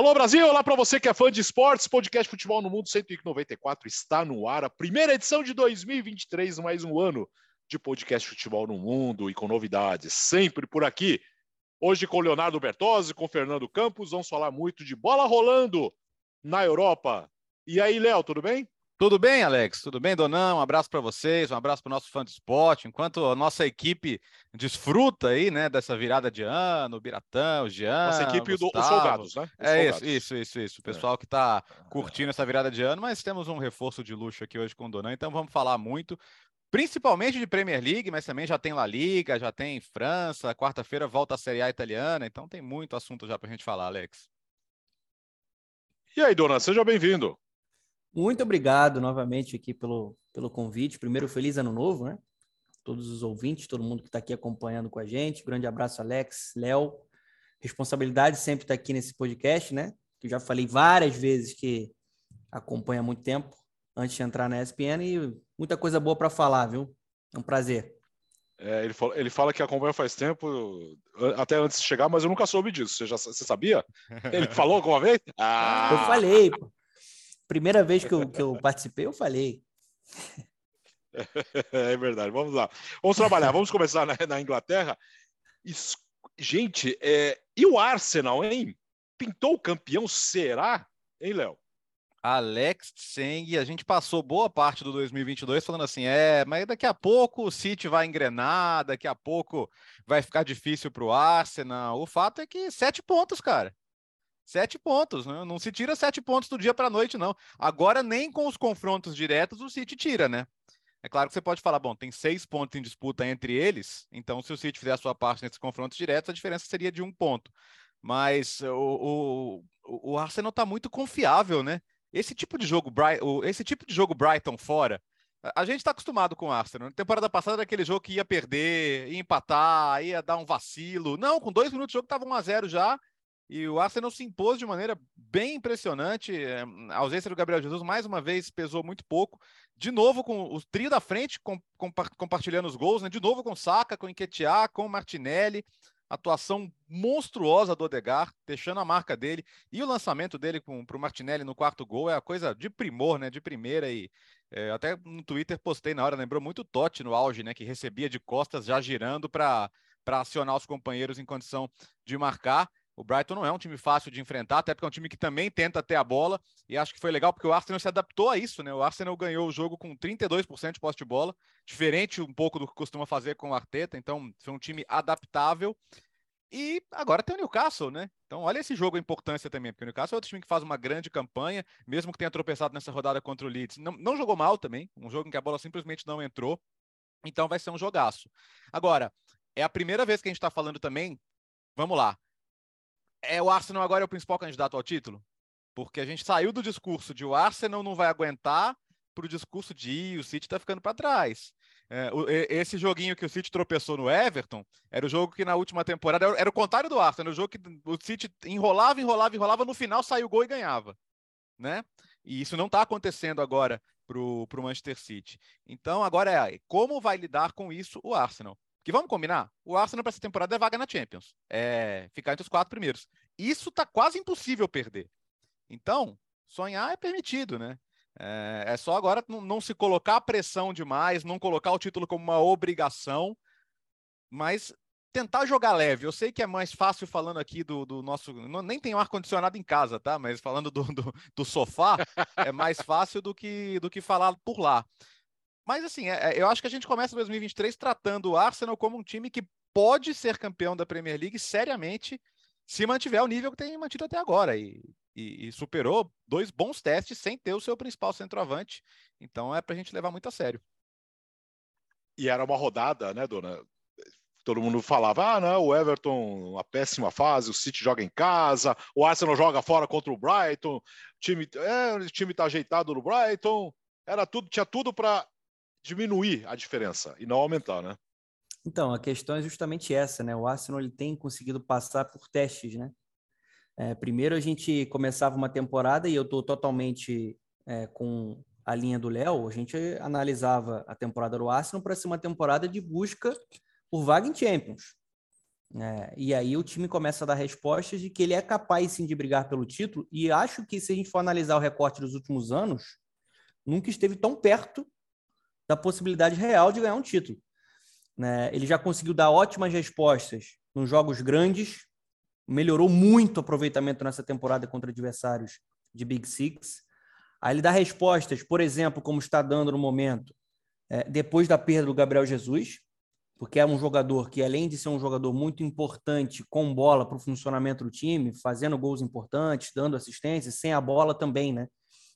Alô Brasil, olá para você que é fã de esportes, podcast Futebol no Mundo 194 está no ar, a primeira edição de 2023, mais um ano de podcast Futebol no Mundo e com novidades, sempre por aqui. Hoje com Leonardo Bertozzi, com Fernando Campos, vamos falar muito de bola rolando na Europa. E aí, Léo, tudo bem? Tudo bem, Alex? Tudo bem, Donão? Um abraço para vocês, um abraço para o nosso fã de esporte. Enquanto a nossa equipe desfruta aí, né, dessa virada de ano, o Biratão, o Jean. Nossa equipe dos soldados, né? Os é soldados. isso, isso, isso, isso. O pessoal é. que está curtindo essa virada de ano, mas temos um reforço de luxo aqui hoje com o Donão, então vamos falar muito. Principalmente de Premier League, mas também já tem La Liga, já tem França. Quarta-feira volta a Série A italiana, então tem muito assunto já para a gente falar, Alex. E aí, dona, seja bem-vindo. Muito obrigado novamente aqui pelo, pelo convite. Primeiro, feliz ano novo, né? Todos os ouvintes, todo mundo que está aqui acompanhando com a gente. Grande abraço, Alex, Léo. Responsabilidade sempre estar tá aqui nesse podcast, né? Que eu já falei várias vezes que acompanha há muito tempo antes de entrar na ESPN e muita coisa boa para falar, viu? É um prazer. É, ele, fala, ele fala que acompanha faz tempo, até antes de chegar, mas eu nunca soube disso. Você, já, você sabia? Ele falou alguma vez? Ah! Eu falei, pô. Primeira vez que eu, que eu participei, eu falei. É verdade, vamos lá. Vamos trabalhar, vamos começar na, na Inglaterra. Isso, gente, é, e o Arsenal, hein? Pintou o campeão, será? Hein, Léo? Alex Tseng, a gente passou boa parte do 2022 falando assim, é, mas daqui a pouco o City vai engrenar, daqui a pouco vai ficar difícil para o Arsenal. O fato é que sete pontos, cara. Sete pontos, né? não se tira sete pontos do dia para a noite, não. Agora, nem com os confrontos diretos o City tira, né? É claro que você pode falar, bom, tem seis pontos em disputa entre eles, então se o City fizer a sua parte nesses confrontos diretos, a diferença seria de um ponto. Mas o, o, o Arsenal está muito confiável, né? Esse tipo de jogo, esse tipo de jogo Brighton fora, a gente está acostumado com o Arsenal. Na temporada passada era aquele jogo que ia perder, ia empatar, ia dar um vacilo. Não, com dois minutos de jogo estava 1 a 0 já e o Arsenal se impôs de maneira bem impressionante. Eh, a ausência do Gabriel Jesus, mais uma vez, pesou muito pouco. De novo, com o trio da frente com, com, compartilhando os gols, né? de novo com Saka, com Enquetear, com Martinelli. Atuação monstruosa do Odegar, deixando a marca dele. E o lançamento dele para o Martinelli no quarto gol é a coisa de primor, né? De primeira. E é, até no Twitter postei na hora, lembrou muito o Totti no auge, né? Que recebia de costas já girando para acionar os companheiros em condição de marcar. O Brighton não é um time fácil de enfrentar, até porque é um time que também tenta ter a bola, e acho que foi legal porque o Arsenal se adaptou a isso, né? O Arsenal ganhou o jogo com 32% de posse de bola, diferente um pouco do que costuma fazer com o Arteta, então foi um time adaptável. E agora tem o Newcastle, né? Então, olha esse jogo a importância também, porque o Newcastle é outro time que faz uma grande campanha, mesmo que tenha tropeçado nessa rodada contra o Leeds. Não, não jogou mal também, um jogo em que a bola simplesmente não entrou. Então, vai ser um jogaço. Agora, é a primeira vez que a gente está falando também. Vamos lá é o Arsenal agora é o principal candidato ao título? Porque a gente saiu do discurso de o Arsenal não vai aguentar para o discurso de o City está ficando para trás. É, o, esse joguinho que o City tropeçou no Everton era o jogo que na última temporada era, era o contrário do Arsenal, o jogo que o City enrolava, enrolava, enrolava, no final saiu o gol e ganhava, né? E isso não está acontecendo agora para o Manchester City. Então agora é como vai lidar com isso o Arsenal? Que vamos combinar? O Arsenal para essa temporada é vaga na Champions. É ficar entre os quatro primeiros. Isso tá quase impossível perder. Então, sonhar é permitido, né? É, é só agora não, não, se colocar pressão demais, não colocar o título como uma obrigação, mas tentar jogar leve. Eu sei que é mais fácil falando aqui do, do nosso. Não, nem tem um ar-condicionado em casa, tá? Mas falando do, do, do, sofá, é mais fácil do que, do que falar por lá. Mas assim, é, é eu acho que a gente começa 2023 tratando o Arsenal como um time que pode ser campeão da Premier League seriamente se mantiver o nível que tem mantido até agora. E, e, e superou dois bons testes sem ter o seu principal centroavante. Então é para a gente levar muito a sério. E era uma rodada, né, dona? Todo mundo falava, ah, não, o Everton, uma péssima fase, o City joga em casa, o Arsenal joga fora contra o Brighton, o time, é, o time tá ajeitado no Brighton, era tudo, tinha tudo para diminuir a diferença e não aumentar, né? Então, a questão é justamente essa, né? O Arsenal ele tem conseguido passar por testes, né? É, primeiro a gente começava uma temporada e eu estou totalmente é, com a linha do Léo. A gente analisava a temporada do Arsenal para ser uma temporada de busca por vaga em Champions. É, e aí o time começa a dar respostas de que ele é capaz sim de brigar pelo título. E acho que se a gente for analisar o recorte dos últimos anos, nunca esteve tão perto da possibilidade real de ganhar um título. Né? Ele já conseguiu dar ótimas respostas nos jogos grandes, melhorou muito o aproveitamento nessa temporada contra adversários de Big Six. Aí ele dá respostas, por exemplo, como está dando no momento, é, depois da perda do Gabriel Jesus, porque é um jogador que, além de ser um jogador muito importante com bola para o funcionamento do time, fazendo gols importantes, dando assistência, sem a bola também, né?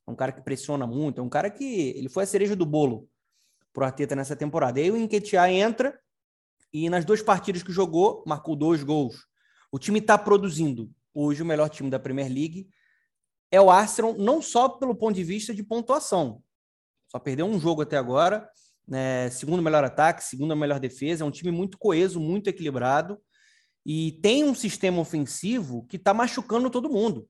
É um cara que pressiona muito, é um cara que ele foi a cereja do bolo para o Arteta nessa temporada. E aí o Enquetear entra e nas duas partidas que jogou, marcou dois gols. O time está produzindo. Hoje o melhor time da Premier League é o Arsenal, não só pelo ponto de vista de pontuação. Só perdeu um jogo até agora, né, segundo melhor ataque, segunda melhor defesa, é um time muito coeso, muito equilibrado e tem um sistema ofensivo que está machucando todo mundo.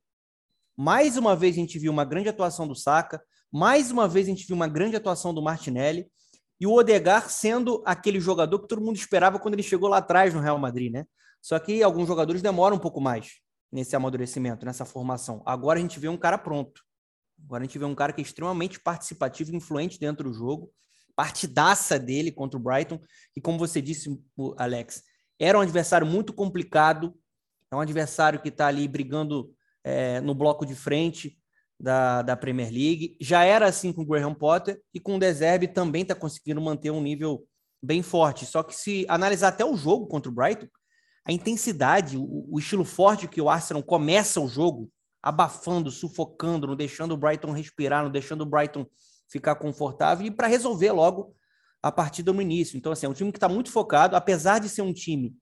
Mais uma vez a gente viu uma grande atuação do Saka, mais uma vez a gente viu uma grande atuação do Martinelli e o Odegar sendo aquele jogador que todo mundo esperava quando ele chegou lá atrás no Real Madrid, né? Só que alguns jogadores demoram um pouco mais nesse amadurecimento, nessa formação. Agora a gente vê um cara pronto. Agora a gente vê um cara que é extremamente participativo, influente dentro do jogo partidaça dele contra o Brighton, e como você disse, Alex, era um adversário muito complicado, é um adversário que está ali brigando é, no bloco de frente da, da Premier League. Já era assim com o Graham Potter e com o Deserve também está conseguindo manter um nível bem forte. Só que se analisar até o jogo contra o Brighton, a intensidade, o, o estilo forte que o Arsenal começa o jogo, abafando, sufocando, não deixando o Brighton respirar, não deixando o Brighton ficar confortável e para resolver logo a partida no início. Então, assim, é um time que está muito focado, apesar de ser um time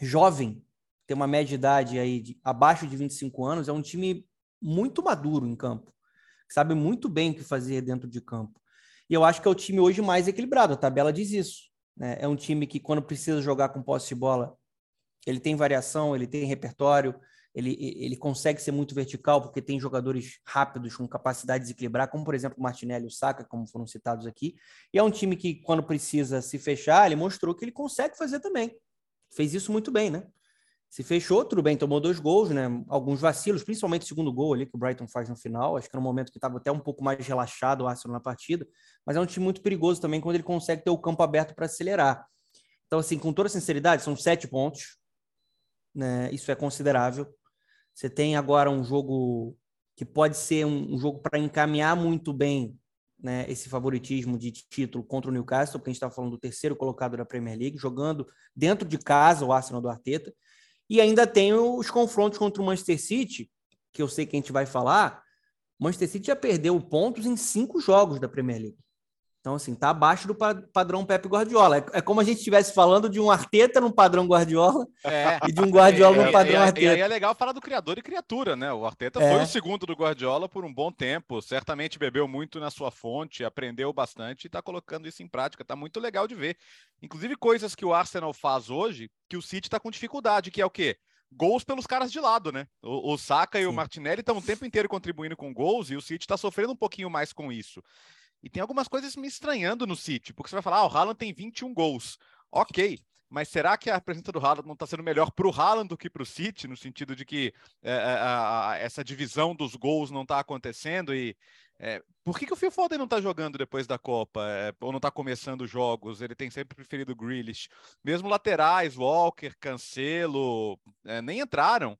jovem, ter uma média de idade aí de, abaixo de 25 anos, é um time muito maduro em campo, sabe muito bem o que fazer dentro de campo. E eu acho que é o time hoje mais equilibrado, a tabela diz isso. Né? É um time que, quando precisa jogar com posse de bola, ele tem variação, ele tem repertório, ele, ele consegue ser muito vertical porque tem jogadores rápidos com capacidade de desequilibrar, como por exemplo o Martinelli e o Saka, como foram citados aqui. E é um time que, quando precisa se fechar, ele mostrou que ele consegue fazer também. Fez isso muito bem, né? Se fechou, tudo bem, tomou dois gols, né? Alguns vacilos, principalmente o segundo gol ali que o Brighton faz no final. Acho que era um momento que estava até um pouco mais relaxado o Arsenal na partida, mas é um time muito perigoso também quando ele consegue ter o campo aberto para acelerar. Então, assim, com toda sinceridade, são sete pontos, né? Isso é considerável. Você tem agora um jogo que pode ser um, um jogo para encaminhar muito bem né, esse favoritismo de título contra o Newcastle, porque a gente está falando do terceiro colocado da Premier League, jogando dentro de casa o Arsenal do Arteta. E ainda tem os confrontos contra o Manchester City, que eu sei que a gente vai falar. O Manchester City já perdeu pontos em cinco jogos da Premier League. Então, assim, tá abaixo do padrão Pepe Guardiola. É, é como a gente estivesse falando de um Arteta no padrão Guardiola é. e de um Guardiola no padrão Arteta. E aí é legal falar do criador e criatura, né? O Arteta é. foi o segundo do Guardiola por um bom tempo. Certamente bebeu muito na sua fonte, aprendeu bastante e tá colocando isso em prática. Tá muito legal de ver. Inclusive coisas que o Arsenal faz hoje, que o City tá com dificuldade, que é o quê? gols pelos caras de lado, né? O, o Saka Sim. e o Martinelli estão o tempo inteiro contribuindo com gols e o City está sofrendo um pouquinho mais com isso. E tem algumas coisas me estranhando no City, porque você vai falar, ah, o Haaland tem 21 gols. Ok, mas será que a presença do Haaland não está sendo melhor para o Haaland do que para o City, no sentido de que é, a, a, essa divisão dos gols não está acontecendo? E é, por que, que o Phil Foden não está jogando depois da Copa? É, ou não está começando jogos? Ele tem sempre preferido o Grealish. Mesmo laterais, Walker, Cancelo, nem entraram.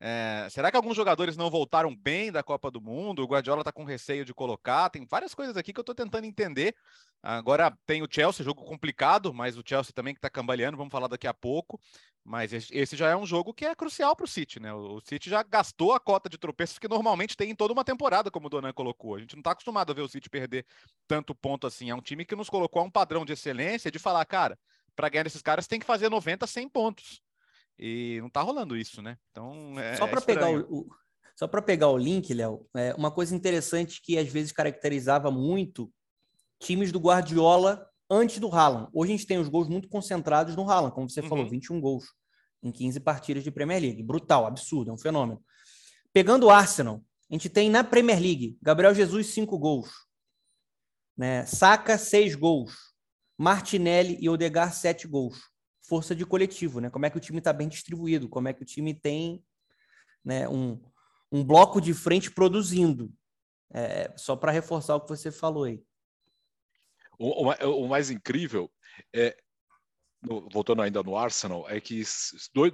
É, será que alguns jogadores não voltaram bem da Copa do Mundo? O Guardiola está com receio de colocar. Tem várias coisas aqui que eu estou tentando entender. Agora tem o Chelsea, jogo complicado, mas o Chelsea também que está cambaleando, vamos falar daqui a pouco. Mas esse já é um jogo que é crucial para o City, né? O City já gastou a cota de tropeços que normalmente tem em toda uma temporada, como o Donan colocou. A gente não está acostumado a ver o City perder tanto ponto assim. É um time que nos colocou a um padrão de excelência de falar, cara, para ganhar esses caras tem que fazer 90, 100 pontos. E não tá rolando isso, né? Então, é, só para é pegar o, o, só para pegar o link, Léo, é uma coisa interessante que às vezes caracterizava muito times do Guardiola antes do Haaland. Hoje a gente tem os gols muito concentrados no Haaland, como você uhum. falou, 21 gols em 15 partidas de Premier League. Brutal, absurdo, é um fenômeno. Pegando o Arsenal, a gente tem na Premier League Gabriel Jesus, 5 gols. Né? Saca, 6 gols. Martinelli e Odegar, 7 gols. Força de coletivo, né? Como é que o time está bem distribuído, como é que o time tem né, um, um bloco de frente produzindo. É, só para reforçar o que você falou aí. O, o, o mais incrível é, voltando ainda no Arsenal, é que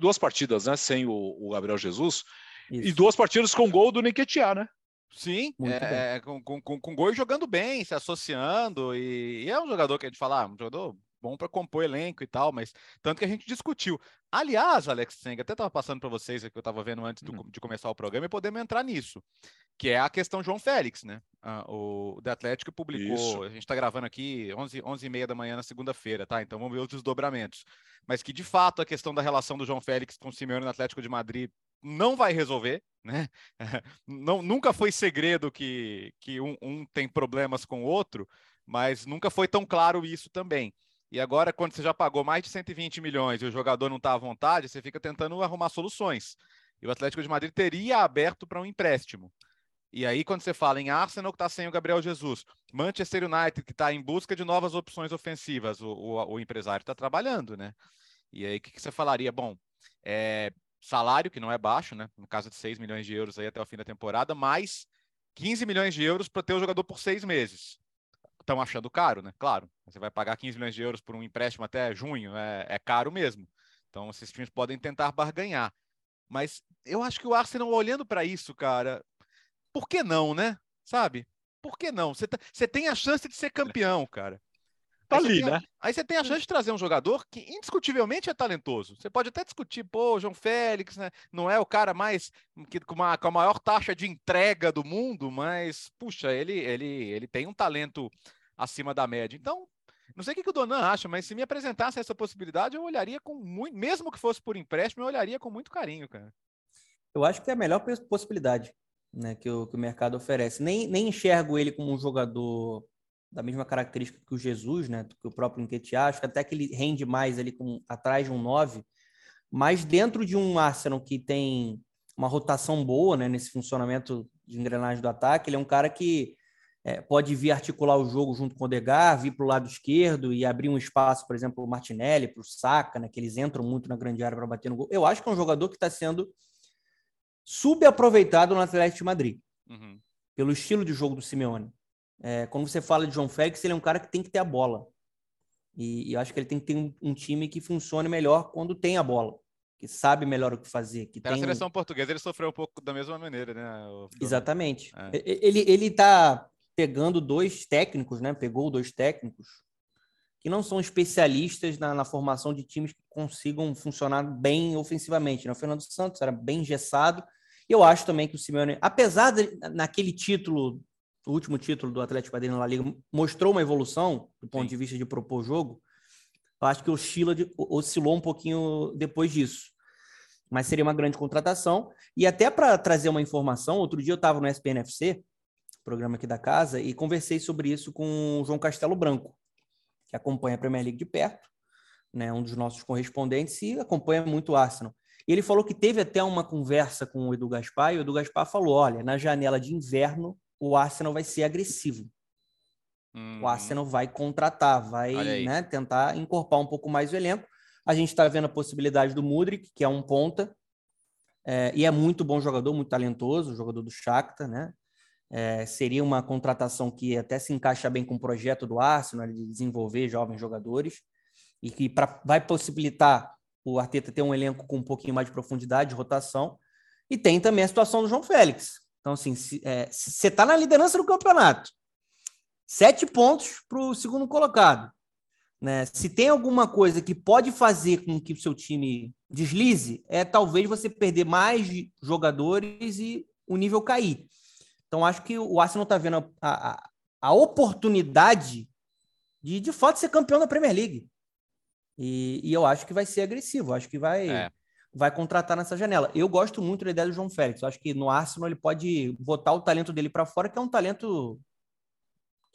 duas partidas, né, sem o, o Gabriel Jesus Isso. e duas partidas com gol do Nketiah, né? Sim, é, com, com, com, com gol jogando bem, se associando, e, e, é um jogador que a gente fala, ah, um jogador bom para compor elenco e tal, mas tanto que a gente discutiu. Aliás, Alex Senga, até estava passando para vocês que eu estava vendo antes do, uhum. de começar o programa e podemos entrar nisso, que é a questão João Félix, né? Ah, o The Atlético publicou, Isso. a gente está gravando aqui 11, 11 e meia da manhã na segunda-feira, tá? Então vamos ver os desdobramentos. Mas que de fato a questão da relação do João Félix com o Simeone no Atlético de Madrid não vai resolver, né? Não, nunca foi segredo que, que um, um tem problemas com o outro, mas nunca foi tão claro isso também. E agora, quando você já pagou mais de 120 milhões e o jogador não está à vontade, você fica tentando arrumar soluções. E o Atlético de Madrid teria aberto para um empréstimo. E aí, quando você fala em Arsenal, que está sem o Gabriel Jesus, Manchester United, que está em busca de novas opções ofensivas, o, o, o empresário está trabalhando, né? E aí, o que, que, você falaria? Bom, é, salário, que não é baixo, né? No caso de 6 milhões de euros aí até o fim da temporada, mais 15 milhões de euros para ter o jogador por seis meses estão achando caro, né? Claro, você vai pagar 15 milhões de euros por um empréstimo até junho, é, é caro mesmo. Então, esses times podem tentar barganhar. Mas eu acho que o Arsenal, olhando para isso, cara, por que não, né? Sabe? Por que não? Você, tá, você tem a chance de ser campeão, cara. Tá ali, tem, né? Aí você tem a chance de trazer um jogador que indiscutivelmente é talentoso. Você pode até discutir, pô, João Félix, né? Não é o cara mais que, com, uma, com a maior taxa de entrega do mundo, mas, puxa, ele, ele, ele tem um talento acima da média. Então, não sei o que, o Donan acha, mas se me apresentasse essa possibilidade, eu olharia com muito, mesmo que fosse por empréstimo, eu olharia com muito carinho, cara. Eu acho que é a melhor possibilidade né, que, o, que o mercado oferece. Nem, nem enxergo ele como um jogador da mesma característica que o Jesus, né, que o próprio Nketiah, acho que até que ele rende mais ali com, atrás de um 9, mas dentro de um Arsenal que tem uma rotação boa, né, nesse funcionamento de engrenagem do ataque, ele é um cara que é, pode vir articular o jogo junto com o Degar, vir para o lado esquerdo e abrir um espaço, por exemplo, o Martinelli, para o Saka, né, que eles entram muito na grande área para bater no gol. Eu acho que é um jogador que está sendo subaproveitado no Atlético de Madrid, uhum. pelo estilo de jogo do Simeone. É, quando você fala de João Félix, ele é um cara que tem que ter a bola. E, e eu acho que ele tem que ter um, um, time que funcione melhor quando tem a bola, que sabe melhor o que fazer. Que tem... A seleção portuguesa ele sofreu um pouco da mesma maneira, né? O... Exatamente. É. Ele, ele tá pegando dois técnicos, né? Pegou dois técnicos que não são especialistas na, na formação de times que consigam funcionar bem ofensivamente. Né? O Fernando Santos era bem engessado. E eu acho também que o Simeone, apesar de, naquele título o último título do Atlético Madrid na Liga mostrou uma evolução do ponto Sim. de vista de propor jogo. Eu acho que oscila de, oscilou um pouquinho depois disso. Mas seria uma grande contratação. E até para trazer uma informação, outro dia eu estava no SPNFC, programa aqui da casa, e conversei sobre isso com o João Castelo Branco, que acompanha a Premier League de perto, né, um dos nossos correspondentes, e acompanha muito o Arsenal. E ele falou que teve até uma conversa com o Edu Gaspar, e o Edu Gaspar falou: olha, na janela de inverno o Arsenal vai ser agressivo. Hum. O Arsenal vai contratar, vai né, tentar encorpar um pouco mais o elenco. A gente está vendo a possibilidade do Mudrik, que é um ponta, é, e é muito bom jogador, muito talentoso, jogador do Shakhtar, né? É, seria uma contratação que até se encaixa bem com o projeto do Arsenal de desenvolver jovens jogadores e que pra, vai possibilitar o Arteta ter um elenco com um pouquinho mais de profundidade, de rotação. E tem também a situação do João Félix, então, assim, você é, está na liderança do campeonato. Sete pontos para o segundo colocado. Né? Se tem alguma coisa que pode fazer com que o seu time deslize, é talvez você perder mais jogadores e o nível cair. Então, acho que o Arsenal está vendo a, a, a, oportunidade de, de fato, ser campeão da Premier League. E, e eu acho que vai ser agressivo. Acho que vai. É vai contratar nessa janela. Eu gosto muito da ideia do João Félix. Eu acho que no Arsenal ele pode botar o talento dele para fora, que é um talento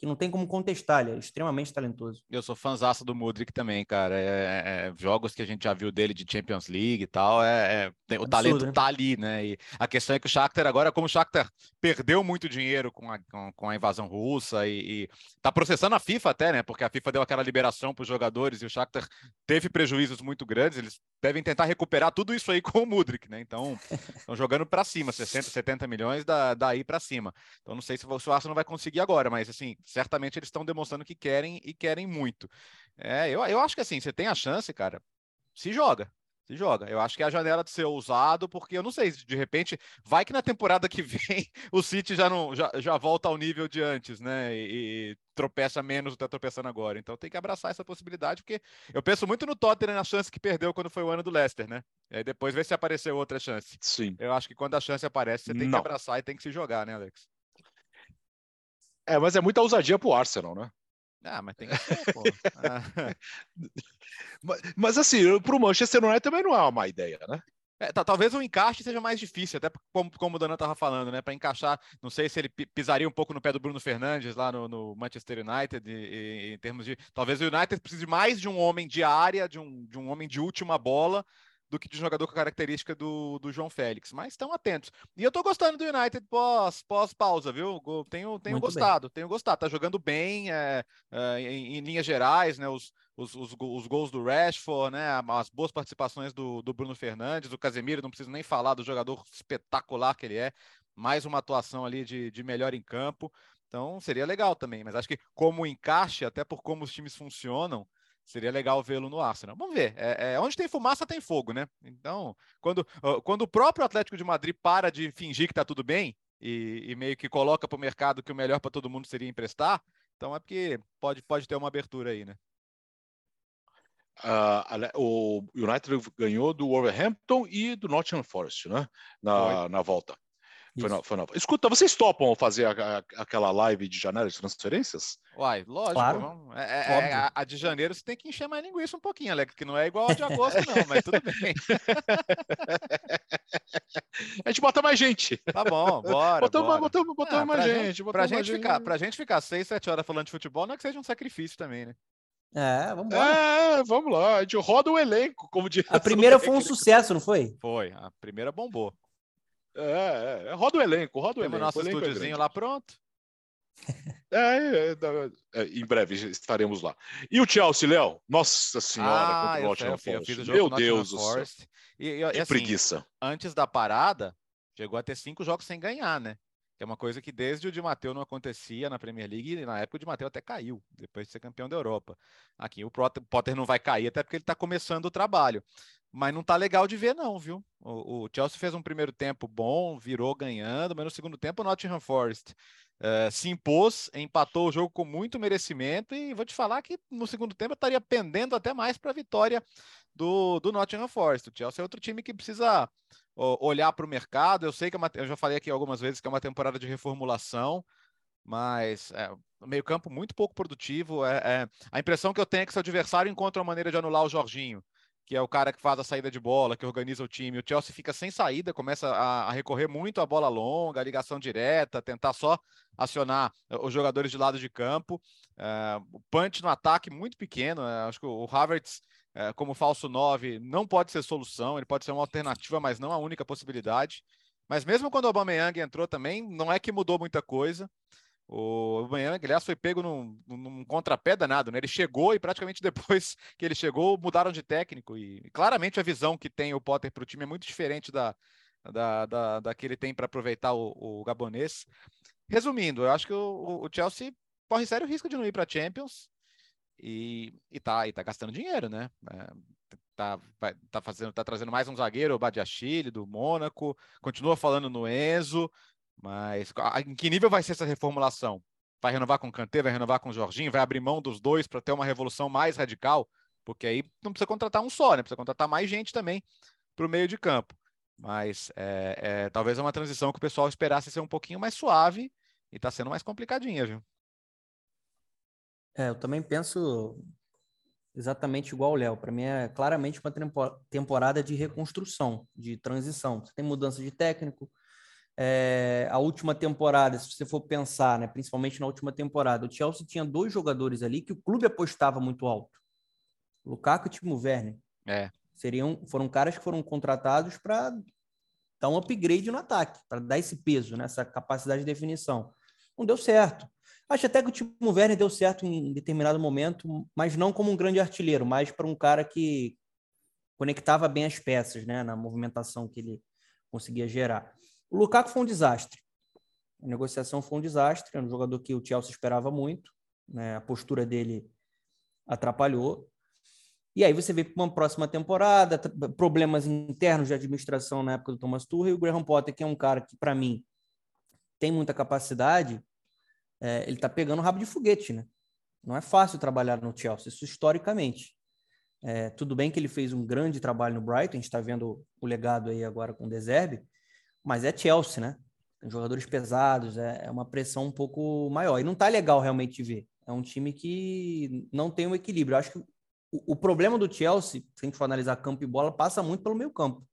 que não tem como contestar, ele é extremamente talentoso. Eu sou fãzaço do Mudrik também, cara. É, é, é, jogos que a gente já viu dele de Champions League e tal, é, é o Absurdo, talento né? tá ali, né? E a questão é que o Shakhtar agora, como o Shakhtar perdeu muito dinheiro com a, com, com a invasão russa e, e tá processando a FIFA até, né? Porque a FIFA deu aquela liberação para os jogadores e o Shakhtar teve prejuízos muito grandes, eles devem tentar recuperar tudo isso aí com o Mudrik, né? Então, estão jogando para cima, 60, 70 milhões da, daí para cima. Então, não sei se o Arsenal vai conseguir agora, mas assim, certamente eles estão demonstrando que querem e querem muito. É, eu, eu acho que assim, você tem a chance, cara, se joga. Se joga. Eu acho que é a janela de ser ousado, porque eu não sei, de repente, vai que na temporada que vem o City já não já, já volta ao nível de antes, né? E, e tropeça menos do que está tropeçando agora. Então tem que abraçar essa possibilidade, porque eu penso muito no Tottenham na chance que perdeu quando foi o ano do Leicester, né? E aí depois ver se apareceu outra chance. Sim. Eu acho que quando a chance aparece, você tem não. que abraçar e tem que se jogar, né, Alex? É, mas é muita ousadia pro Arsenal, né? Ah, mas tem que ser, pô. mas, mas, assim, pro Manchester United também não é uma má ideia, né? É, talvez o encaixe seja mais difícil, até como, como o Dana estava falando, né? Para encaixar, não sei se ele pisaria um pouco no pé do Bruno Fernandes lá no, no Manchester United, e, e, em termos de. Talvez o United precise mais de um homem de área, de um, de um homem de última bola, do que de um jogador com a característica do, do João Félix. Mas estão atentos. E eu tô gostando do United pós, pós pausa, viu? Tenho, tenho gostado, bem. tenho gostado. Tá jogando bem é, é, em, em, linhas gerais, né? Os, os, os, os, gols do Rashford, né? As boas participações do, do Bruno Fernandes, do Casemiro, não preciso nem falar do jogador espetacular que ele é. Mais uma atuação ali de, de melhor em campo. Então seria legal também, mas acho que como encaixe, até por como os times funcionam, Seria legal vê-lo no Arsenal. Vamos ver. É, é, onde tem fumaça tem fogo, né? Então, quando, quando o próprio Atlético de Madrid para de fingir que está tudo bem e, e, meio que coloca para o mercado que o melhor para todo mundo seria emprestar, então é porque pode, pode ter uma abertura aí, né? Uh, o United ganhou do Wolverhampton e do Nottingham Forest, né? Na, na volta. Foi na, foi na... Escuta, vocês topam fazer a, a, aquela live de janeiro de transferências? Uai, lógico. Claro. É, é, é a, a, de janeiro você tem que encher mais linguiça um pouquinho, Alex, que não é igual a de agosto, não, mas tudo bem. a gente bota mais gente. Tá bom, bora. Botamos, bora. botamos, botamos ah, mais gente. Pra gente, gente, ficar, pra gente ficar seis, sete horas falando de futebol, não é que seja um sacrifício também, né? É, vamos lá. É, vamos lá. A gente roda o elenco, como diz. A primeira foi um sucesso, não foi? Foi. A primeira bombou. É, é, roda o elenco, roda o Temos elenco. nosso elenco é estúdiozinho é lá pronto. É, é, é, em breve estaremos lá. E o Chelsea, Léo? Nossa Senhora, ah, contra o Nottingham Forest. Meu Deus do céu. E, e, que assim, preguiça. Antes da parada, chegou a ter cinco jogos sem ganhar, né? Que é uma coisa que desde o de Mateu não acontecia na Premier League e na época o de Mateu até caiu, depois de ser campeão da Europa. Aqui o Potter não vai cair até porque ele está começando o trabalho. Mas não tá legal de ver, não, viu? O, o, Chelsea fez um primeiro tempo bom, virou ganhando, mas no segundo tempo o Nottingham Forest uh, se impôs, empatou o jogo com muito merecimento e vou te falar que no segundo tempo estaria pendendo até mais para a vitória do, do Nottingham Forest. O Chelsea é outro time que precisa olhar para o mercado. Eu sei que é uma, eu já falei aqui algumas vezes que é uma temporada de reformulação, mas é, meio campo muito pouco produtivo. É, é, a impressão que eu tenho é que seu adversário encontra uma maneira de anular o Jorginho que é o cara que faz a saída de bola, que organiza o time. O Chelsea fica sem saída, começa a, a recorrer muito à bola longa, à ligação direta, tentar só acionar eh, os jogadores de lado de campo. Uh, o punch no ataque muito pequeno. Uh, acho que o Havertz, uh, como falso 9, não pode ser solução, ele pode ser uma alternativa, mas não a única possibilidade. Mas mesmo quando o Aubameyang entrou também, não é que mudou muita coisa. O Aubameyang, aliás, foi pego num, num contrapé danado, né? Ele chegou e praticamente depois que ele chegou, mudaram de técnico. E claramente a visão que tem o Potter para o time é muito diferente da, da, da, da que ele tem para aproveitar o, o, gabonês. Resumindo, eu acho que o, o Chelsea corre sério risco de não ir para Champions e, e, tá, e tá gastando dinheiro, né? É, tá, vai, tá, fazendo, tá trazendo mais um zagueiro, o Badiachile, do Mônaco, continua falando no Enzo. Mas em que nível vai ser essa reformulação? Vai renovar com o Kanté, vai renovar com o Jorginho, vai abrir mão dos dois para ter uma revolução mais radical? Porque aí não precisa contratar um só, né? Precisa contratar mais gente também para o meio de campo. Mas é, é, talvez é uma transição que o pessoal esperasse ser um pouquinho mais suave e está sendo mais complicadinha, viu? É, eu também penso exatamente igual o Léo. Para mim é claramente uma temporada de reconstrução, de transição. Você tem mudança de técnico, é, a última temporada, se você for pensar, né, principalmente na última temporada, o Chelsea tinha dois jogadores ali que o clube apostava muito alto. Lukaku e Timo Werner. É. Seriam, foram caras que foram contratados para dar um upgrade no ataque, para dar esse peso, né, essa capacidade de definição. Não deu certo. Acho até que o Timo Werner deu certo em determinado momento, mas não como um grande artilheiro, mas para um cara que conectava bem as peças, né, na movimentação que ele conseguia gerar. O Lukaku foi um desastre. A negociação foi um desastre, era um jogador que o Chelsea esperava muito, né, a postura dele atrapalhou. E aí você vê para uma próxima temporada, problemas internos de administração na época do Thomas Tuchel e o Graham Potter, que é um cara que, para mim, tem muita capacidade, é, ele está pegando rabo de foguete, né? Não é fácil trabalhar no Chelsea, isso historicamente. É, tudo bem que ele fez um grande trabalho no Brighton, a gente está vendo o legado aí agora com o Deserbe, mas é Chelsea, né? Jogadores pesados, é, é uma pressão um pouco maior. E não tá legal realmente de ver. É um time que não tem um equilíbrio. Eu acho que o, o problema do Chelsea, se a gente for analisar campo e bola, passa muito pelo meio campo.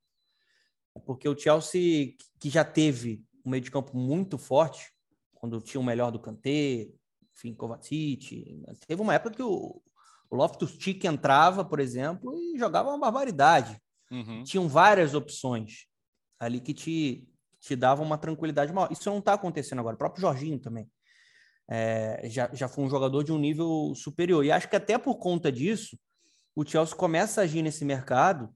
Porque o Chelsea, que já teve um meio de campo muito forte, quando tinha o melhor do Kanté, enfim, Kovacic. Teve uma época que o, o Loftus-Cheek entrava, por exemplo, e jogava uma barbaridade. Uhum. Tinham várias opções ali que te, te davam uma tranquilidade maior. Isso não está acontecendo agora. O próprio Jorginho também. É, já, já foi um jogador de um nível superior. E acho que até por conta disso, o Chelsea começa a agir nesse mercado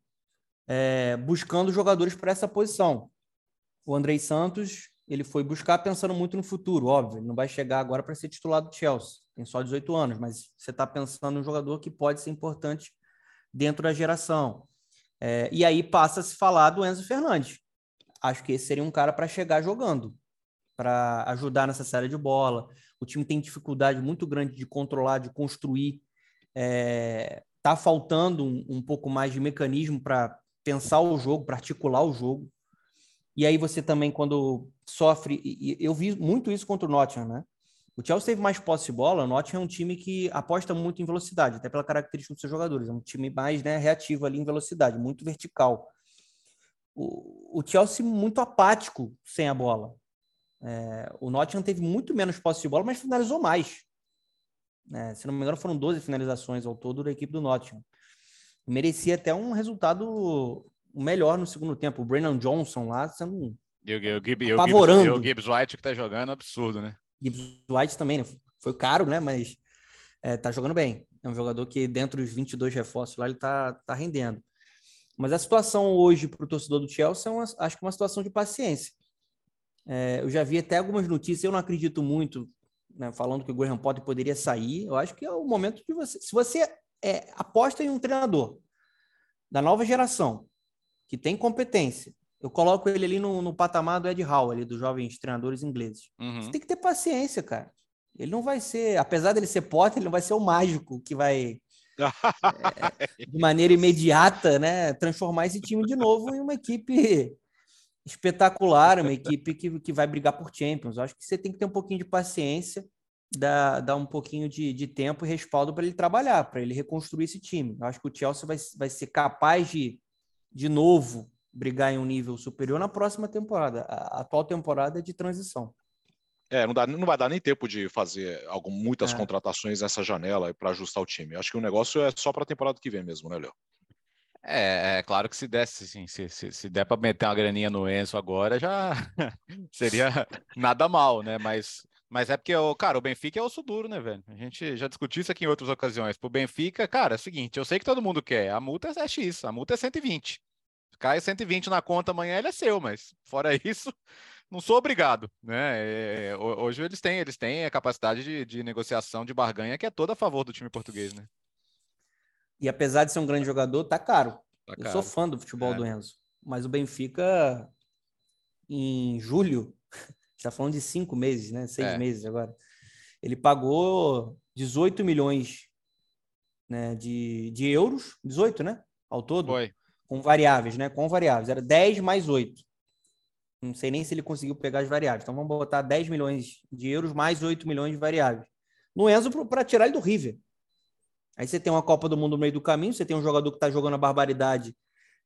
é, buscando jogadores para essa posição. O Andrei Santos ele foi buscar pensando muito no futuro, óbvio. Ele não vai chegar agora para ser titular do Chelsea, tem só 18 anos, mas você está pensando em um jogador que pode ser importante dentro da geração. É, e aí passa a se falar do Enzo Fernandes. Acho que esse seria um cara para chegar jogando, para ajudar nessa série de bola. O time tem dificuldade muito grande de controlar, de construir. É, tá faltando um, um pouco mais de mecanismo para pensar o jogo, para articular o jogo. E aí você também, quando sofre, eu vi muito isso contra o Nottingham, né? O Chelsea teve mais posse de bola, o Nottingham é um time que aposta muito em velocidade, até pela característica dos seus jogadores, é um time mais né, reativo ali em velocidade, muito vertical. O, o Chelsea muito apático sem a bola. É, o Nottingham teve muito menos posse de bola, mas finalizou mais. É, se não me engano, foram 12 finalizações ao todo da equipe do Nottingham. Merecia até um resultado melhor no segundo tempo. O Brennan Johnson lá sendo e o, o, Gibbs, apavorando. o Gibbs White que tá jogando absurdo, né? Gibbs White também, né? Foi caro, né? Mas é, tá jogando bem. É um jogador que, dentro dos 22 reforços lá, ele tá, tá rendendo. Mas a situação hoje para o torcedor do Chelsea é uma, acho que uma situação de paciência. É, eu já vi até algumas notícias, eu não acredito muito, né, falando que o Graham Potter poderia sair. Eu acho que é o momento de você. Se você é, aposta em um treinador da nova geração, que tem competência, eu coloco ele ali no, no patamar do Ed Howe, ali, dos jovens treinadores ingleses. Uhum. Você tem que ter paciência, cara. Ele não vai ser, apesar dele ser Potter, ele não vai ser o mágico que vai, de maneira imediata, né, transformar esse time de novo em uma equipe espetacular, uma equipe que, que vai brigar por Champions. Eu acho que você tem que ter um pouquinho de paciência, dar, dar um pouquinho de, de tempo e respaldo para ele trabalhar, para ele reconstruir esse time. Eu acho que o Chelsea vai, vai ser capaz de de novo brigar em um nível superior na próxima temporada. A atual temporada é de transição. É, não, dá, não vai dar nem tempo de fazer algum, muitas é. contratações nessa janela para ajustar o time. Acho que o negócio é só para a temporada que vem mesmo, né, Léo? É, é, claro que se desse, assim, se, se, se der para meter uma graninha no Enzo agora, já seria nada mal, né? Mas, mas é porque, o, cara, o Benfica é osso duro, né, velho? A gente já discutiu isso aqui em outras ocasiões. Pro Benfica, cara, é o seguinte, eu sei que todo mundo quer, a multa é X, a multa é 120 cai 120 na conta amanhã, ele é seu, mas fora isso, não sou obrigado, né? É, é hoje eles têm, eles têm a capacidade de, de, negociação de barganha que é toda a favor do time português, né? E apesar de ser um grande jogador, tá caro. Tá Eu sou fã do futebol é. do Enzo, mas o Benfica em julho, está falando de cinco meses, né? Seis é. meses agora. Ele pagou 18 milhões né, de, de euros, 18, né? Ao todo. Foi com variáveis, né? Com variáveis. Era 10 mais 8. Não sei nem se ele conseguiu pegar as variáveis. Então vamos botar 10 milhões de euros mais 8 milhões de variáveis. No Enzo para tirar ele do River. Aí você tem uma Copa do Mundo no meio do caminho, você tem um jogador que está jogando a barbaridade,